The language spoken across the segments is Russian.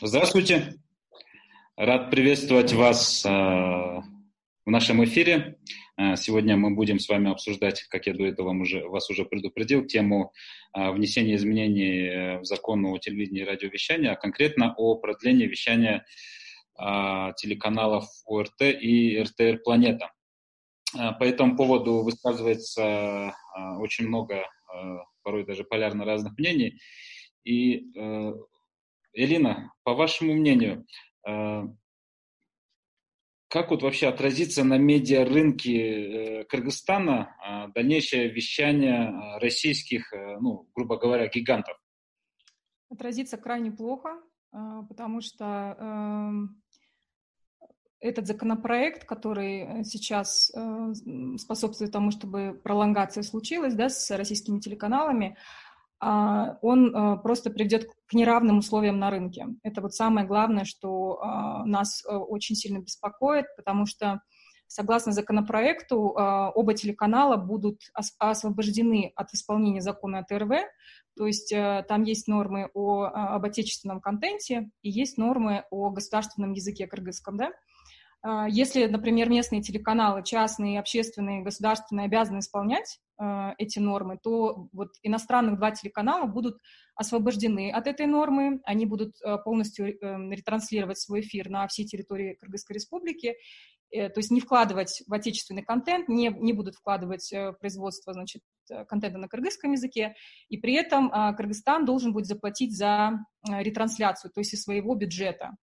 Здравствуйте. Рад приветствовать вас э, в нашем эфире. Э, сегодня мы будем с вами обсуждать, как я до этого уже, вас уже предупредил, тему э, внесения изменений в закон о телевидении и радиовещании, а конкретно о продлении вещания телеканалов ОРТ и РТР «Планета». По этому поводу высказывается очень много, порой даже полярно разных мнений. И Элина, по вашему мнению, э, как вот вообще отразится на медиарынке э, Кыргызстана э, дальнейшее вещание российских, ну, грубо говоря, гигантов? Отразится крайне плохо, потому что эм, этот законопроект, который сейчас способствует тому, чтобы пролонгация случилась да, с российскими телеканалами, он а, просто приведет к неравным условиям на рынке. Это вот самое главное, что а, нас очень сильно беспокоит, потому что Согласно законопроекту, оба телеканала будут освобождены от исполнения закона ТРВ, то есть там есть нормы о, об отечественном контенте и есть нормы о государственном языке кыргызском, да? А, если, например, местные телеканалы, частные, общественные, государственные обязаны исполнять э, эти нормы, то вот иностранных два телеканала будут освобождены от этой нормы, они будут э, полностью э, ретранслировать свой эфир на всей территории Кыргызской Республики, то есть не вкладывать в отечественный контент, не, не будут вкладывать в производство значит, контента на кыргызском языке, и при этом Кыргызстан должен будет заплатить за ретрансляцию, то есть из своего бюджета.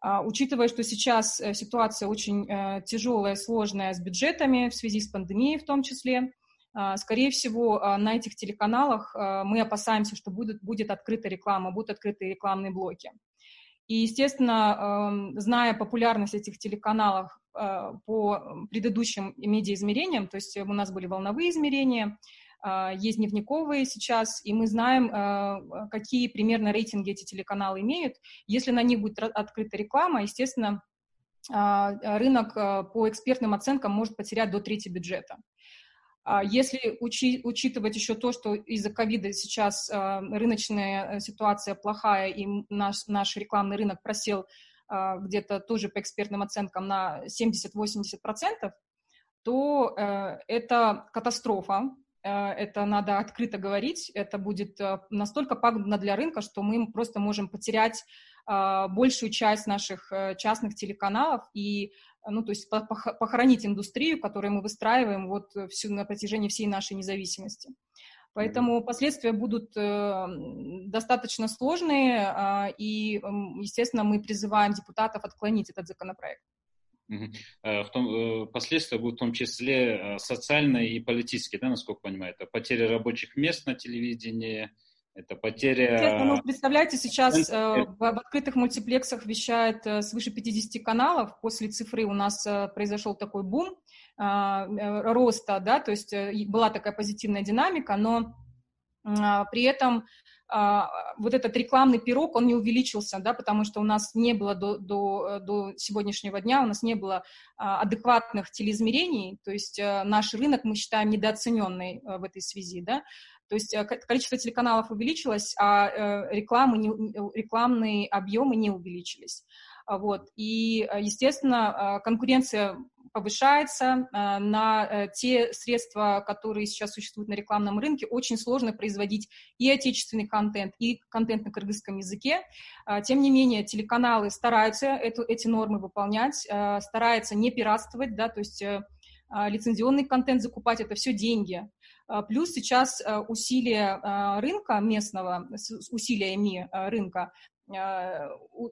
А, учитывая, что сейчас э, ситуация очень э, тяжелая, сложная с бюджетами в связи с пандемией в том числе, а, скорее всего, а, на этих телеканалах мы опасаемся, что будет, будет открыта реклама, будут открыты рекламные блоки. И, естественно, эм, зная популярность этих телеканалов по предыдущим медиаизмерениям, то есть у нас были волновые измерения, а, есть дневниковые сейчас, и мы знаем, а, какие примерно рейтинги эти телеканалы имеют. Если на них будет открыта реклама, естественно, а, рынок по экспертным оценкам может потерять до трети бюджета. Если учи, учитывать еще то, что из-за ковида сейчас рыночная ситуация плохая, и наш, наш рекламный рынок просел где-то тоже по экспертным оценкам на 70-80%, то э, это катастрофа. Э, это надо открыто говорить, это будет э, настолько пагубно для рынка, что мы просто можем потерять э, большую часть наших частных телеканалов и ну, то есть похоронить индустрию, которую мы выстраиваем вот всю, на протяжении всей нашей независимости. Поэтому последствия будут достаточно сложные, и, естественно, мы призываем депутатов отклонить этот законопроект. Э, в том, э, последствия будут в том числе э, социальные и политические, да, насколько понимаю, это потеря рабочих мест на телевидении, это потеря... Ну, представляете, сейчас в, открытых мультиплексах вещает свыше 50 каналов. После цифры у нас произошел такой бум роста, да, то есть была такая позитивная динамика, но э, при этом а, вот этот рекламный пирог, он не увеличился, да, потому что у нас не было до, до, до сегодняшнего дня, у нас не было а, адекватных телеизмерений, то есть а, наш рынок мы считаем недооцененный в этой связи, да, то есть количество телеканалов увеличилось, а э, рекламы не, рекламные объемы не увеличились. Вот. И, естественно, конкуренция повышается. Э, на э, те средства, которые сейчас существуют на рекламном рынке, очень сложно производить и отечественный контент, и контент на кыргызском языке. Э, тем не менее, телеканалы стараются эту, эти нормы выполнять, стараются не пиратствовать, да, то есть лицензионный контент закупать, это все деньги. Плюс сейчас усилия рынка местного, усилиями рынка а,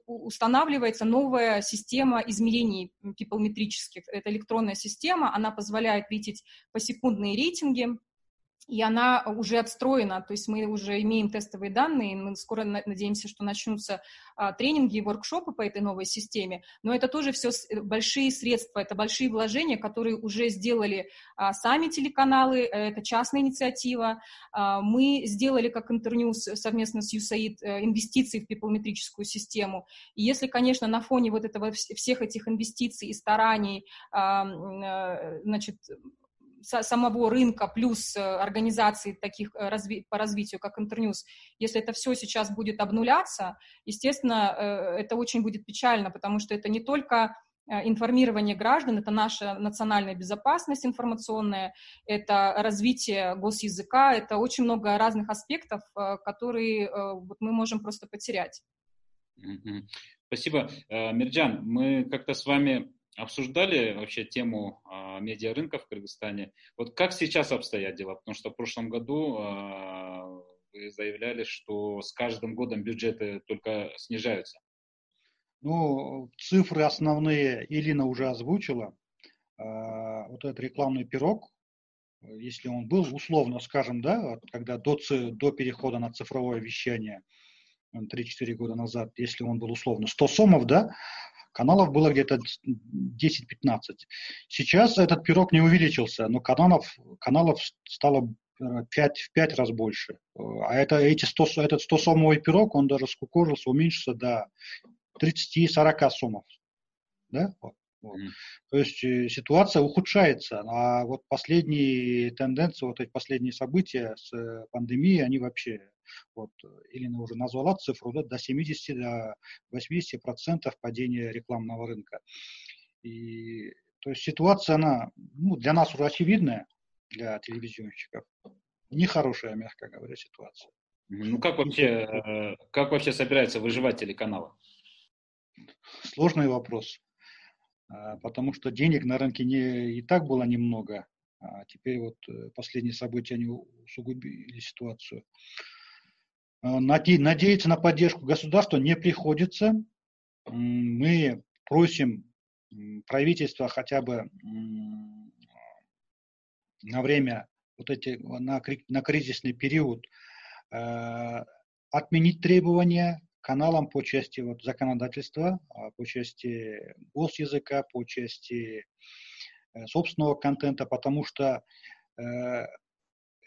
устанавливается новая система измерений пиплметрических. Это электронная система, она позволяет видеть посекундные рейтинги, и она уже отстроена, то есть мы уже имеем тестовые данные, мы скоро надеемся, что начнутся а, тренинги и воркшопы по этой новой системе, но это тоже все э, большие средства, это большие вложения, которые уже сделали а, сами телеканалы, э, это частная инициатива. А, мы сделали, как Интерньюз, совместно с USAID э, инвестиции в пиплометрическую систему, и если, конечно, на фоне вот этого всех этих инвестиций и стараний, а, значит, самого рынка плюс организаций таких по развитию, как Интерньюз, если это все сейчас будет обнуляться, естественно, это очень будет печально, потому что это не только информирование граждан, это наша национальная безопасность информационная, это развитие госязыка, это очень много разных аспектов, которые вот мы можем просто потерять. Спасибо. Мирджан, мы как-то с вами обсуждали вообще тему э, медиарынка в Кыргызстане. Вот как сейчас обстоят дела? Потому что в прошлом году э, вы заявляли, что с каждым годом бюджеты только снижаются. Ну, цифры основные Илина уже озвучила. Э, вот этот рекламный пирог, если он был, условно скажем, да, когда до, до перехода на цифровое вещание 3-4 года назад, если он был условно 100 сомов, да, Каналов было где-то 10-15. Сейчас этот пирог не увеличился, но каналов, каналов стало 5, в 5 раз больше. А это, эти 100, этот 100-сомовый пирог, он даже скукожился, уменьшился до 30-40 сомов. Да? Вот. Вот. Mm. То есть э, ситуация ухудшается, а вот последние тенденции, вот эти последние события с э, пандемией, они вообще вот Елена уже назвала цифру, да, до 70, до 80 процентов падения рекламного рынка. И, то есть ситуация, она ну, для нас уже очевидная, для телевизионщиков. Нехорошая, мягко говоря, ситуация. Ну как вообще, э, как вообще собирается выживать телеканалы? Сложный вопрос, потому что денег на рынке не, и так было немного, а теперь вот э, последние события они усугубили ситуацию. Э, надеяться на поддержку государства не приходится. Мы просим правительства хотя бы на время вот эти, на, на кризисный период э, отменить требования каналам по части вот, законодательства, а, по части госязыка, по части э, собственного контента, потому что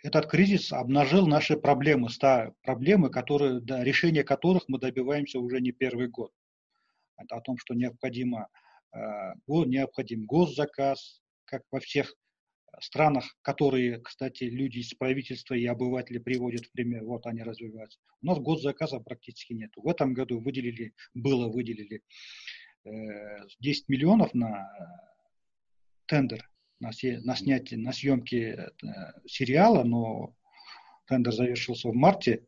этот кризис обнажил наши проблемы, ста, проблемы, которые, да, решение которых мы добиваемся уже не первый год. Это о том, что необходимо, э, необходим госзаказ, как во всех странах, которые, кстати, люди из правительства и обыватели приводят в пример, вот они развиваются. У нас госзаказа практически нет. В этом году выделили, было выделили э, 10 миллионов на тендер на, на снятие, на съемки э, сериала, но тендер завершился в марте, э,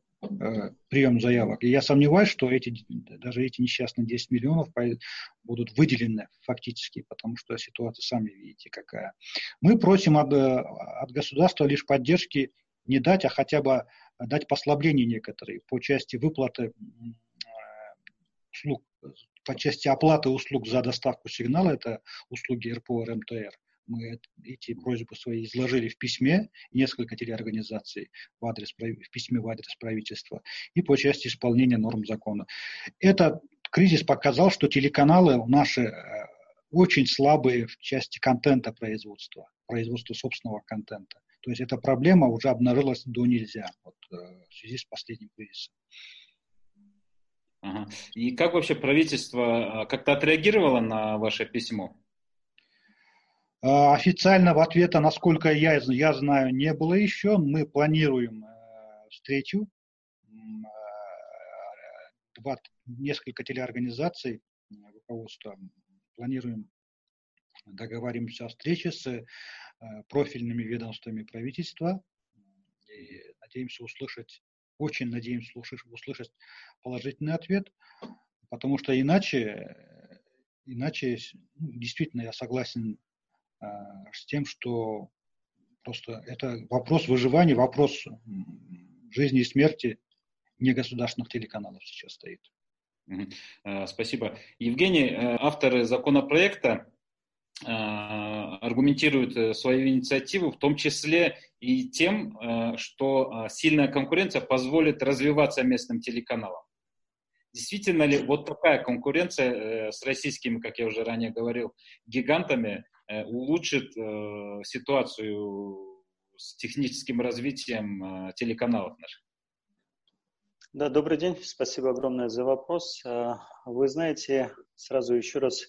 прием заявок. И я сомневаюсь, что эти, даже эти несчастные 10 миллионов будут выделены фактически, потому что ситуация, сами видите, какая. Мы просим от, э, от государства лишь поддержки не дать, а хотя бы дать послабления некоторые по части выплаты э, услуг, по части оплаты услуг за доставку сигнала, это услуги РПО РМТР мы эти просьбы свои изложили в письме несколько телеорганизаций в, адрес, в письме в адрес правительства и по части исполнения норм закона. Этот кризис показал, что телеканалы наши э, очень слабые в части контента производства, производства собственного контента. То есть эта проблема уже обнажилась до нельзя вот, э, в связи с последним кризисом. Ага. И как вообще правительство э, как-то отреагировало на ваше письмо? А, официального ответа, насколько я, я знаю, не было еще. Мы планируем э, встречу. Э, два, несколько телеорганизаций руководства планируем договариваемся о встрече с э, профильными ведомствами правительства. И надеемся услышать, очень надеемся услышать, услышать положительный ответ, потому что иначе, иначе ну, действительно я согласен Э, с тем, что просто это вопрос выживания, вопрос жизни и смерти негосударственных телеканалов сейчас стоит. Э, спасибо. Евгений, э, авторы законопроекта аргументируют свою инициативу в том числе и тем, что сильная конкуренция позволит развиваться местным телеканалам. Действительно ли вот такая конкуренция с российскими, как я уже ранее говорил, гигантами Э, улучшит э, ситуацию с техническим развитием э, телеканалов наших. Да, добрый день, спасибо огромное за вопрос. Вы знаете, сразу еще раз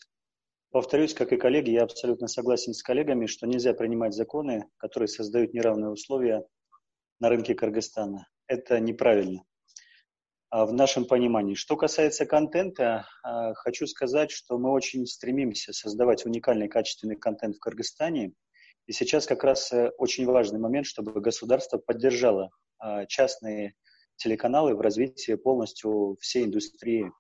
Повторюсь, как и коллеги, я абсолютно согласен с коллегами, что нельзя принимать законы, которые создают неравные условия на рынке Кыргызстана. Это неправильно в нашем понимании. Что касается контента, а, хочу сказать, что мы очень стремимся создавать уникальный качественный контент в Кыргызстане. И сейчас как раз э, очень важный момент, чтобы государство поддержало а, частные телеканалы в развитии полностью всей индустрии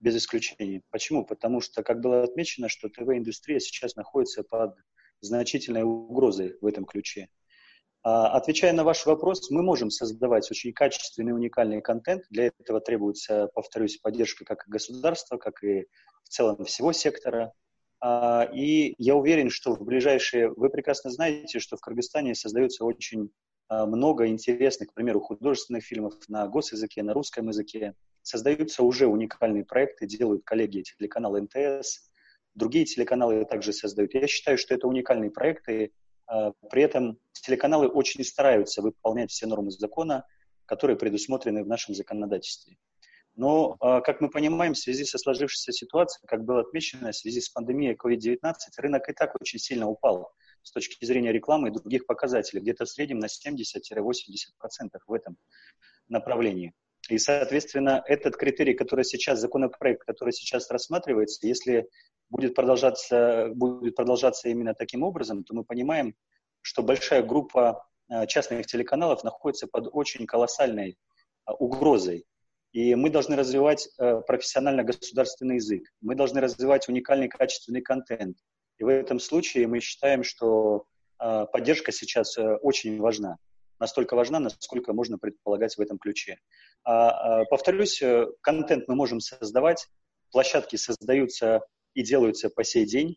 без исключения. Почему? Потому что, как было отмечено, что ТВ-индустрия сейчас находится под значительной угрозой в этом ключе. А, отвечая на ваш вопрос, мы можем создавать очень качественный, уникальный контент. Для этого требуется, повторюсь, поддержка как государства, как и в целом всего сектора. А, и я уверен, что в ближайшие... Вы прекрасно знаете, что в Кыргызстане создается очень а, много интересных, к примеру, художественных фильмов на госязыке, на русском языке создаются уже уникальные проекты, делают коллеги телеканала МТС, другие телеканалы также создают. Я считаю, что это уникальные проекты, при этом телеканалы очень стараются выполнять все нормы закона, которые предусмотрены в нашем законодательстве. Но, а, как мы понимаем, в связи со сложившейся ситуацией, как было отмечено, в связи с пандемией COVID-19, рынок и так очень сильно упал с точки зрения рекламы и других показателей, где-то в среднем на 70-80% в этом направлении. И, соответственно, этот критерий, который сейчас, законопроект, который сейчас рассматривается, если будет продолжаться, будет продолжаться именно таким образом, то мы понимаем, что большая группа э, частных телеканалов находится под очень колоссальной э, угрозой. И мы должны развивать э, профессионально государственный язык, мы должны развивать уникальный качественный контент. И в этом случае мы считаем, что поддержка сейчас очень важна настолько важна, насколько можно предполагать в этом ключе. А, а, повторюсь, э, контент мы можем создавать, площадки создаются и делаются по сей день.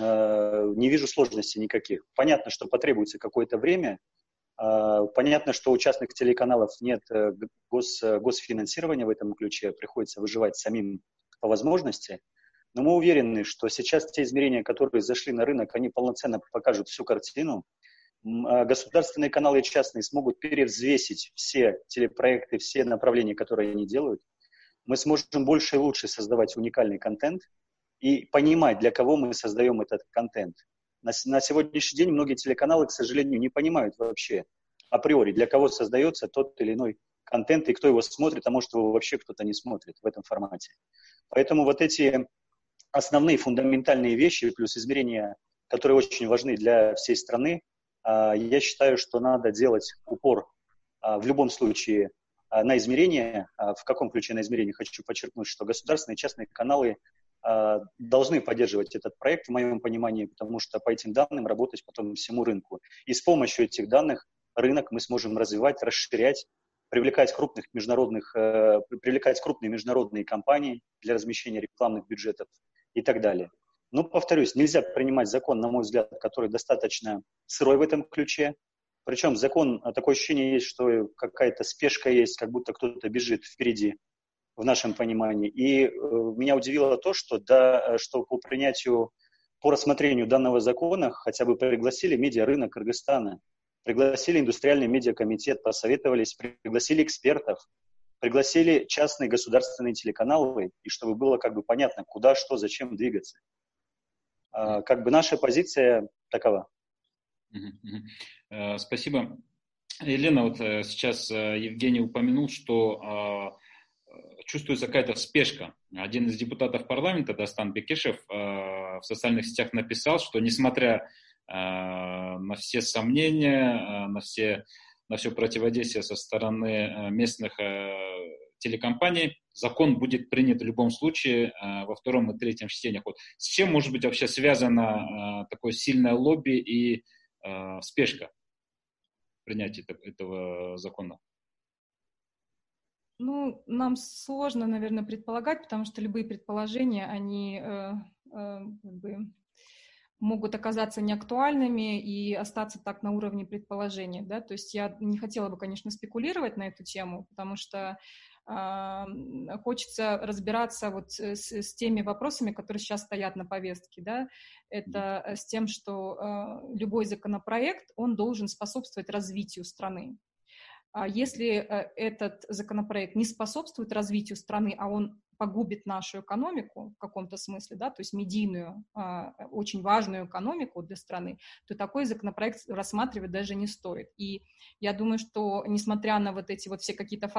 А, не вижу сложностей никаких. Понятно, что потребуется какое-то время. А, понятно, что у частных телеканалов нет э, гос, госфинансирования в этом ключе, приходится выживать самим по возможности. Но мы уверены, что сейчас те измерения, которые зашли на рынок, они полноценно покажут всю картину, государственные каналы и частные смогут перевзвесить все телепроекты, все направления, которые они делают, мы сможем больше и лучше создавать уникальный контент и понимать, для кого мы создаем этот контент. На, на сегодняшний день многие телеканалы, к сожалению, не понимают вообще априори, для кого создается тот или иной контент и кто его смотрит, а может его вообще кто-то не смотрит в этом формате. Поэтому вот эти основные фундаментальные вещи плюс измерения, которые очень важны для всей страны, а, я считаю, что надо делать упор а, в любом случае а, на измерения. В каком ключе на измерения? Хочу подчеркнуть, что государственные и частные каналы должны поддерживать этот проект, в моем понимании, потому что по этим данным работать потом всему рынку. И с помощью этих данных рынок мы сможем развивать, расширять, привлекать крупных международных, э, привлекать крупные международные компании для размещения рекламных бюджетов и так далее. Но, повторюсь, нельзя принимать закон, на мой взгляд, который достаточно сырой в этом ключе. Причем закон, а, такое ощущение есть, что какая-то спешка есть, как будто кто-то бежит впереди в нашем понимании. И э, меня удивило то, что, да, что по принятию, по рассмотрению данного закона хотя бы пригласили медиарынок Кыргызстана, пригласили индустриальный медиакомитет, посоветовались, пригласили экспертов, пригласили частные государственные телеканалы, и чтобы было как бы понятно, куда, что, зачем двигаться. А, как бы наша позиция такова. Э, спасибо. Елена, вот э, сейчас э, Евгений упомянул, что а, чувствуется какая-то спешка. Один из депутатов парламента, Дастан Бекешев, в социальных сетях написал, что несмотря на все сомнения, на все, на все противодействие со стороны местных телекомпаний, закон будет принят в любом случае э, во втором и третьем чтениях. Вот с чем может быть вообще связано э, такое сильное лобби и э, спешка принятия этого закона? Ну, нам сложно, наверное, предполагать, потому что любые предположения, они как бы могут оказаться неактуальными и остаться так на уровне предположения, да, то есть я не хотела бы, конечно, спекулировать на эту тему, потому что хочется разбираться вот с, с теми вопросами, которые сейчас стоят на повестке, да, это с тем, что э, любой законопроект, он должен способствовать развитию страны. А если э, этот законопроект не способствует развитию страны, а он погубит нашу экономику в каком-то смысле, да, то есть медийную, а, очень важную экономику для страны, то такой законопроект рассматривать даже не стоит. И я думаю, что несмотря на вот эти вот все какие-то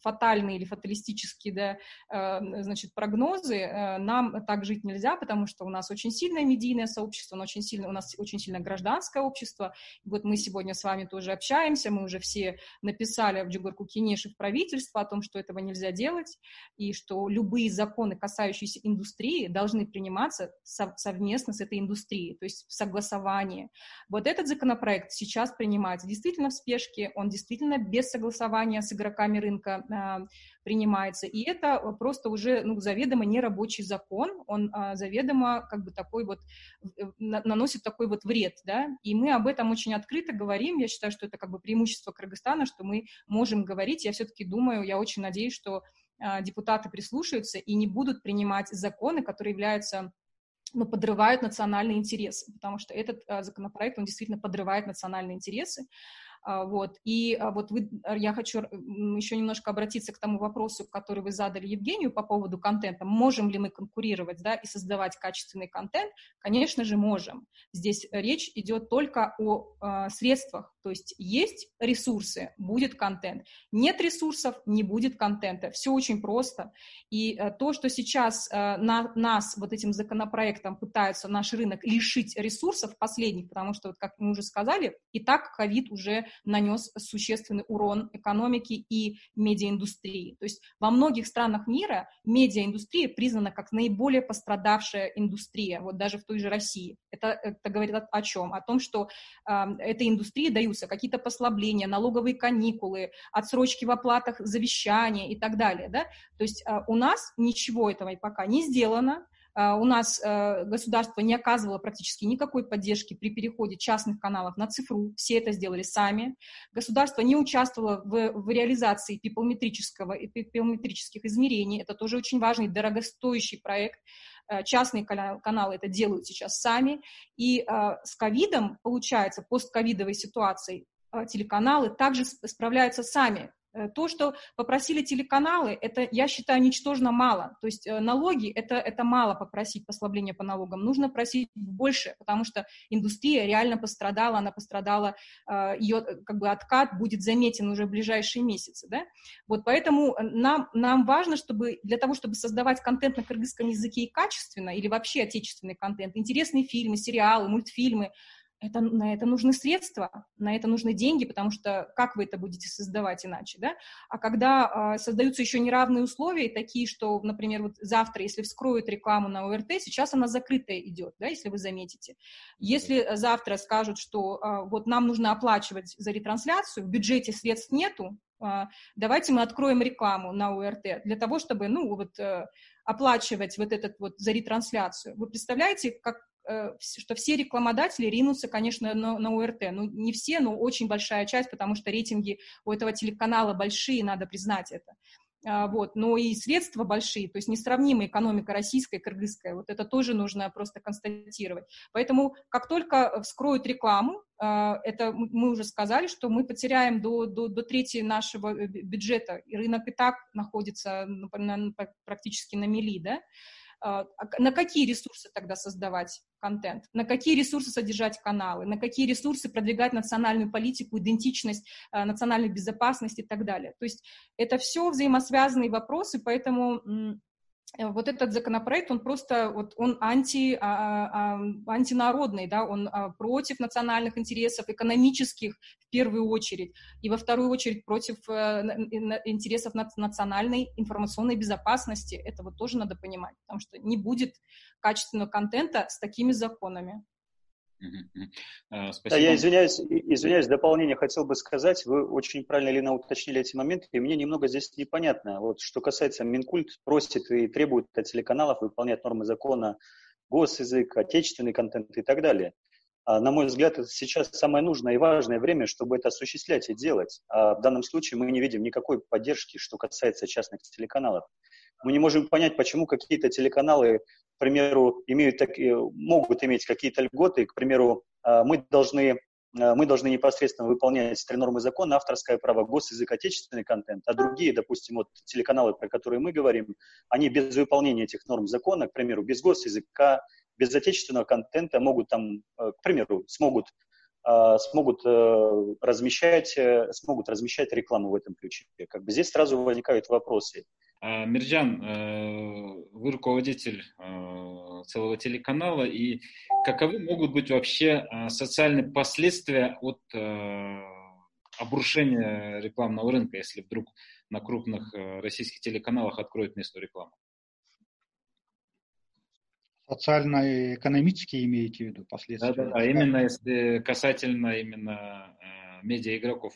фатальные или фаталистические, да, э, значит, прогнозы, э, нам так жить нельзя, потому что у нас очень сильное медийное сообщество, нас очень сильно, у нас очень сильно гражданское общество. Вот мы сегодня с вами тоже общаемся, мы уже все написали в Джугурку Кинеши в правительство о том, что этого нельзя делать, и что любые законы, касающиеся индустрии, должны приниматься совместно с этой индустрией, то есть в согласовании. Вот этот законопроект сейчас принимается действительно в спешке, он действительно без согласования с игроками рынка а, принимается, и это просто уже ну, заведомо нерабочий закон, он а, заведомо как бы такой вот э, наносит такой вот вред, да, и мы об этом очень открыто говорим, я считаю, что это как бы преимущество Кыргызстана, что мы можем говорить, я все-таки думаю, я очень надеюсь, что депутаты прислушаются и не будут принимать законы, которые являются ну, подрывают национальные интересы, потому что этот а, законопроект, он действительно подрывает национальные интересы. А, вот. И а, вот вы, а, я хочу еще немножко обратиться к тому вопросу, который вы задали Евгению по поводу контента. Можем ли мы конкурировать да, и создавать качественный контент? Конечно же, можем. Здесь речь идет только о э, средствах. То есть есть ресурсы, будет контент. Нет ресурсов, не будет контента. Все очень просто. И э, то, что сейчас э, на, нас вот этим законопроектом пытаются наш рынок лишить ресурсов последних, потому что, вот, как мы уже сказали, и так ковид уже нанес существенный урон экономике и медиаиндустрии. То есть во многих странах мира медиаиндустрия признана как наиболее пострадавшая индустрия, вот даже в той же России. Это, это говорит о, о чем? О том, что э, этой индустрии даются какие-то послабления, налоговые каникулы, отсрочки в оплатах завещания и так далее. Да? То есть э, у нас ничего этого пока не сделано, а, у нас э, государство не оказывало практически никакой поддержки при переходе частных каналов на цифру, все это сделали сами. Государство не участвовало в, в реализации пиполметрического и пиполметрических измерений, это тоже очень важный, дорогостоящий проект. Э, частные каналы это делают сейчас сами. И э, с ковидом, получается, постковидовой ситуацией, телеканалы также справляются сами. Э, то, что попросили телеканалы, это, я считаю, ничтожно мало. То есть э, налоги это, это мало попросить послабления по налогам. Нужно просить больше, потому что индустрия реально пострадала, она пострадала, э, ее как бы откат будет заметен уже в ближайшие месяцы. Да? Вот поэтому нам, нам важно, чтобы для того, чтобы создавать контент на кыргызском языке и качественно, или вообще отечественный контент, интересные фильмы, сериалы, мультфильмы, это, на это нужны средства, на это нужны деньги, потому что как вы это будете создавать иначе, да? А когда э, создаются еще неравные условия, такие, что, например, вот завтра, если вскроют рекламу на ОРТ, сейчас она закрытая идет, да, если вы заметите. Если завтра скажут, что э, вот нам нужно оплачивать за ретрансляцию, в бюджете средств нету, э, давайте мы откроем рекламу на ОРТ для того, чтобы, ну, вот э, оплачивать вот этот вот за ретрансляцию. Вы представляете, как, что все рекламодатели ринутся, конечно, на, на УРТ. Ну, не все, но очень большая часть, потому что рейтинги у этого телеканала большие, надо признать это. А, вот, но и средства большие, то есть несравнимая экономика российская, кыргызская, вот это тоже нужно просто констатировать. Поэтому как только вскроют рекламу, а, это мы уже сказали, что мы потеряем до, до, до трети нашего э, бюджета, и рынок и так находится практически на мели, да, на какие ресурсы тогда создавать контент, на какие ресурсы содержать каналы, на какие ресурсы продвигать национальную политику, идентичность, а, национальную безопасность и так далее. То есть это все взаимосвязанные вопросы, поэтому вот этот законопроект, он просто, вот он анти, а, а, антинародный, да, он а, против национальных интересов, экономических в первую очередь, и во вторую очередь против а, интересов национальной информационной безопасности. Это вот тоже надо понимать, потому что не будет качественного контента с такими законами. Спасибо. Да, я извиняюсь, извиняюсь, дополнение хотел бы сказать. Вы очень правильно, Лена, уточнили эти моменты, и мне немного здесь непонятно. Вот что касается Минкульт, просит и требует от телеканалов выполнять нормы закона, госязык, отечественный контент и так далее. А, на мой взгляд, это сейчас самое нужное и важное время, чтобы это осуществлять и делать. А в данном случае мы не видим никакой поддержки, что касается частных телеканалов. Мы не можем понять, почему какие-то телеканалы к примеру, имеют так, могут иметь какие-то льготы, к примеру, а, мы должны э, мы должны непосредственно выполнять три нормы закона, авторское право, госязык, отечественный контент, а другие, допустим, вот телеканалы, про которые мы говорим, они без выполнения этих норм закона, к примеру, без госязыка, без отечественного контента могут там, э, к примеру, смогут смогут размещать, смогут размещать рекламу в этом ключе. Как бы здесь сразу возникают вопросы. А, Мирджан, э, вы руководитель э, целого телеканала, и каковы могут быть вообще э, социальные последствия от обрушения рекламного рынка, если вдруг на крупных российских телеканалах откроют местную рекламу? Социально-экономические имеете в виду последствия? Да, да, да, именно если касательно именно медиа-игроков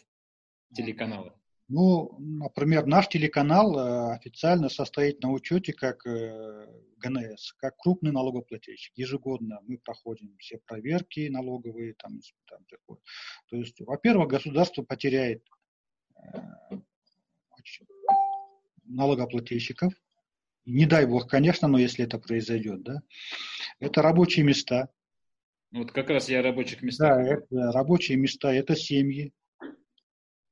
телеканала. Ну, например, наш телеканал э, официально состоит на учете как э, ГНС, как крупный налогоплательщик. Ежегодно мы проходим все проверки налоговые, там, там То есть, во-первых, государство потеряет э, налогоплательщиков. Не дай бог, конечно, но если это произойдет, да. Это рабочие места. Вот как раз я о рабочих местах. Да, это рабочие места, это семьи.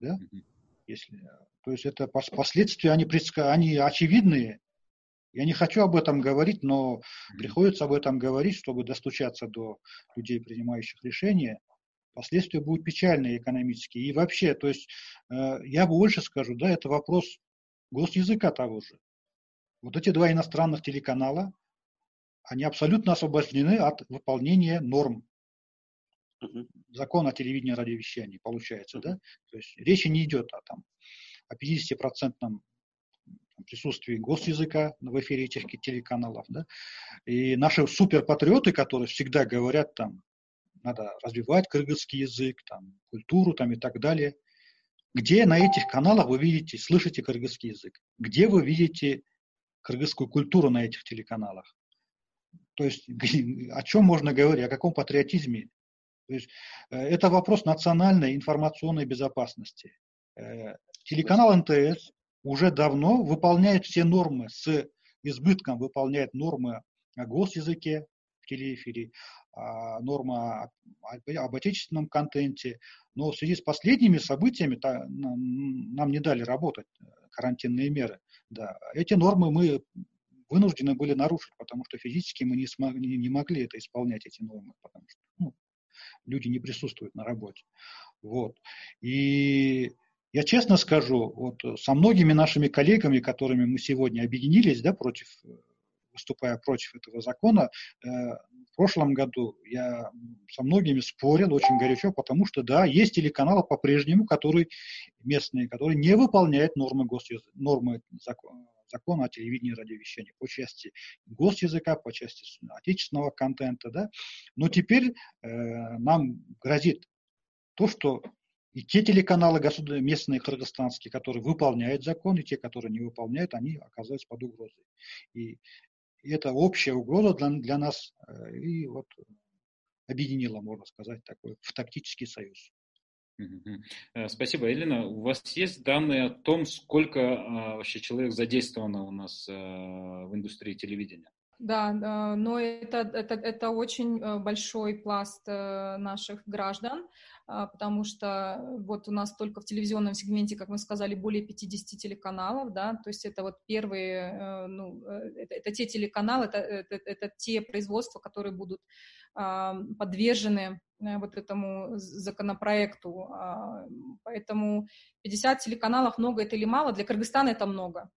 Да? Угу. Если, то есть это последствия, они, предска... они очевидные. Я не хочу об этом говорить, но приходится об этом говорить, чтобы достучаться до людей, принимающих решения. Последствия будут печальные экономические. И вообще, то есть э, я больше скажу, да, это вопрос госязыка того же. Вот эти два иностранных телеканала, они абсолютно освобождены от выполнения норм закон о телевидении и радиовещании, получается, да? То есть речи не идет о, там, о 50-процентном присутствии госязыка в эфире этих телеканалов, да? И наши суперпатриоты, которые всегда говорят там, надо развивать кыргызский язык, там, культуру там, и так далее. Где на этих каналах вы видите, слышите кыргызский язык? Где вы видите кыргызскую культуру на этих телеканалах? То есть о чем можно говорить, о каком патриотизме то есть э, это вопрос национальной информационной безопасности. Э, телеканал НТС уже давно выполняет все нормы, с избытком выполняет нормы о госязыке в телеэфире, а, норма об отечественном контенте. Но в связи с последними событиями нам не дали работать э, карантинные меры. Да. Эти нормы мы вынуждены были нарушить, потому что физически мы не, смогли, не могли это исполнять, эти нормы, потому что ну, люди не присутствуют на работе. Вот. И я честно скажу, вот со многими нашими коллегами, которыми мы сегодня объединились, да, против, выступая против этого закона, э, в прошлом году я со многими спорил очень горячо, потому что, да, есть телеканалы по-прежнему, которые местные, которые не выполняют нормы, госязыка, нормы закона закона о телевидении и радиовещании по части госязыка, по части отечественного контента, да. Но теперь э, нам грозит то, что и те телеканалы местные кыргызстанские, которые выполняют закон, и те, которые не выполняют, они оказались под угрозой. И это общая угроза для, для нас, э, и вот объединила, можно сказать, такой в тактический союз. Э, спасибо, Елена. У вас есть данные о том, сколько а, вообще человек задействовано у нас э, в индустрии телевидения? Да, но это, это, это очень э, большой пласт наших граждан, а, потому что вот у нас только в телевизионном сегменте, как мы сказали, более 50 телеканалов, да, то есть это вот первые, ну, это, это те телеканалы, это, это, это те производства, которые будут подвержены э, вот этому законопроекту. А, поэтому 50 телеканалов много это или мало? Для Кыргызстана это много.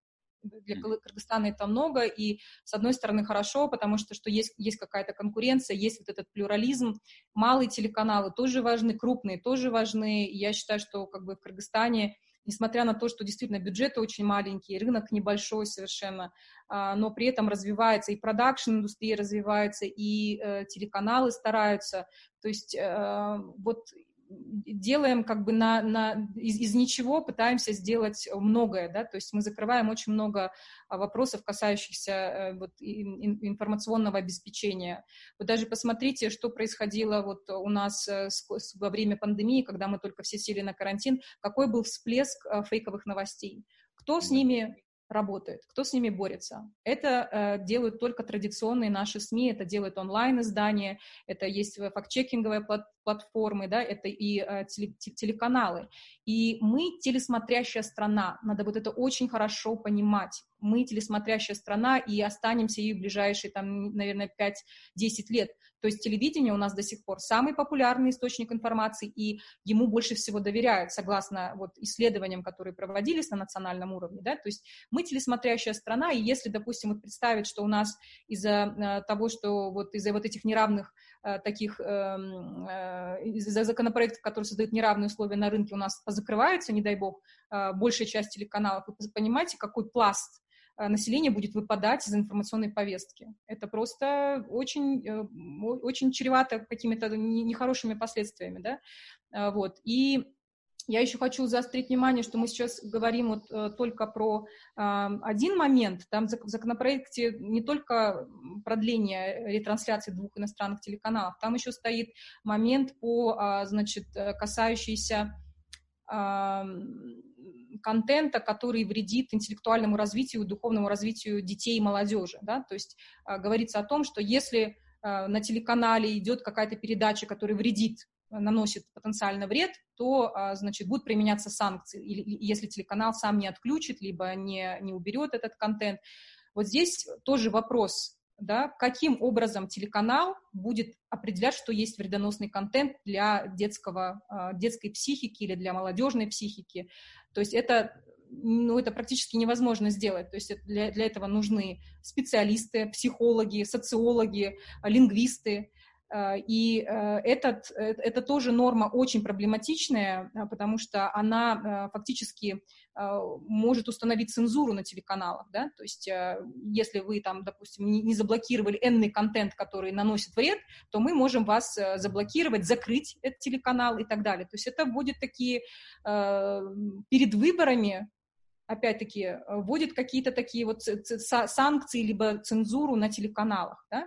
Для Кыргызстана это много, и с одной стороны хорошо, потому что, что есть, есть какая-то конкуренция, есть вот этот плюрализм. Малые телеканалы тоже важны, крупные тоже важны. Я считаю, что как бы в Кыргызстане несмотря на то, что действительно бюджеты очень маленькие, рынок небольшой совершенно, а, но при этом развивается и продакшн-индустрия развивается, и э, телеканалы стараются. То есть э, вот делаем как бы на, на, из, из ничего, пытаемся сделать многое, да, то есть мы закрываем очень много а, вопросов, касающихся э, вот, информационного обеспечения. Вы даже посмотрите, что происходило вот у нас э, во время пандемии, когда мы только все сели на карантин, какой был всплеск э, фейковых новостей. Кто с ними работает, кто с ними борется. Это э, делают только традиционные наши СМИ, это делают онлайн-издания, это есть фактчекинговые плат платформы, да, это и э, теле телеканалы. И мы телесмотрящая страна, надо вот это очень хорошо понимать. Мы телесмотрящая страна и останемся и в ближайшие, там, наверное, 5-10 лет. То есть телевидение у нас до сих пор самый популярный источник информации, и ему больше всего доверяют, согласно вот исследованиям, которые проводились на национальном уровне. Да? То есть мы телесмотрящая страна, и если, допустим, вот представить, что у нас из-за э, того, что вот из-за вот этих неравных э, таких эм, законопроектов, которые создают неравные условия на рынке, у нас позакрываются, не дай бог, большая часть телеканалов. Вы понимаете, какой пласт Э, население будет выпадать из информационной повестки. Это просто очень, э, очень чревато какими-то нехорошими последствиями, да, э, вот. И я еще хочу заострить внимание, что мы сейчас говорим вот только про один момент. Там в законопроекте не только продление ретрансляции двух иностранных телеканалов, там еще стоит момент по, значит, касающийся контента, который вредит интеллектуальному развитию, духовному развитию детей и молодежи. Да? То есть э, говорится о том, что если э, на телеканале идет какая-то передача, которая вредит, наносит потенциально вред, то, э, значит, будут применяться санкции, или, если телеканал сам не отключит, либо не, не уберет этот контент. Вот здесь тоже вопрос, да, каким образом телеканал будет определять, что есть вредоносный контент для детского, детской психики или для молодежной психики. То есть это ну, это практически невозможно сделать. То есть для, для этого нужны специалисты, психологи, социологи, лингвисты. Э, и э, этот, э, это тоже норма очень проблематичная, потому что она фактически может установить цензуру на телеканалах, да, то есть если вы там, допустим, не заблокировали энный контент, который наносит вред, то мы можем вас заблокировать, закрыть этот телеканал и так далее. То есть это будет такие перед выборами опять-таки, вводит какие-то такие вот санкции либо цензуру на телеканалах, да,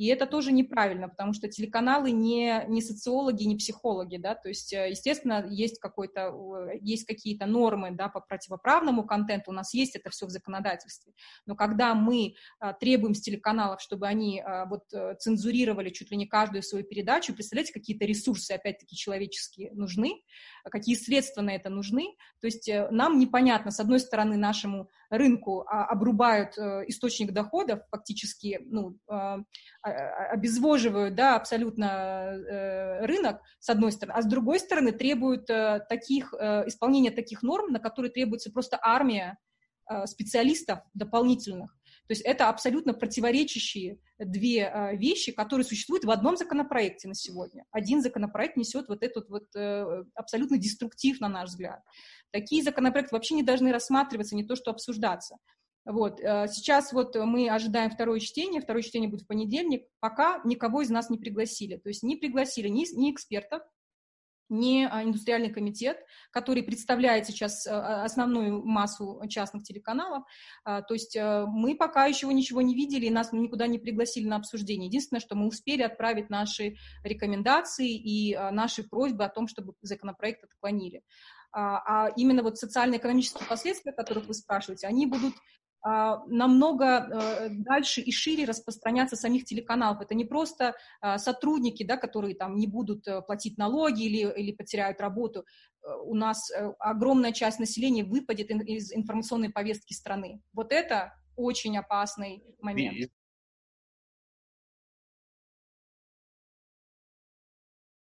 и это тоже неправильно, потому что телеканалы не, не социологи, не психологи, да, то есть, э, естественно, есть, какой-то, есть какие-то нормы, да, по противоправному контенту, у нас есть это все в законодательстве, но когда мы а, требуем с телеканалов, чтобы они а, вот э, цензурировали чуть ли не каждую свою передачу, представляете, какие-то ресурсы, опять-таки, человеческие нужны, какие средства на это нужны, то есть э, нам непонятно, с одной стороны, нашему рынку а, обрубают источник доходов, фактически, ну, обезвоживают да, абсолютно э, рынок, с одной стороны, а с другой стороны требуют э, таких, э, исполнения таких норм, на которые требуется просто армия специалистов дополнительных. То есть это абсолютно противоречащие две вещи, которые существуют в одном законопроекте на сегодня. Один законопроект несет вот этот вот абсолютно деструктив, на наш взгляд. Такие законопроекты вообще не должны рассматриваться, не то что обсуждаться. Вот. Э, сейчас вот мы ожидаем второе чтение, второе чтение будет в понедельник, пока никого из нас не пригласили. То есть не пригласили ни, ни экспертов, ни а, индустриальный комитет, который представляет сейчас э, основную массу частных телеканалов. А, то есть э, мы пока еще ничего не видели, и нас никуда не пригласили на обсуждение. Единственное, что мы успели отправить наши рекомендации и наши просьбы о том, чтобы законопроект отклонили. А, а именно вот социально-экономические последствия, о которых вы спрашиваете, они будут а, намного э, дальше и шире распространяться самих телеканалов. Это не просто а, сотрудники, да, которые там не будут э, платить налоги или, или потеряют работу. Э, у нас огромная часть населения выпадет из информационной повестки страны. Вот это очень опасный момент.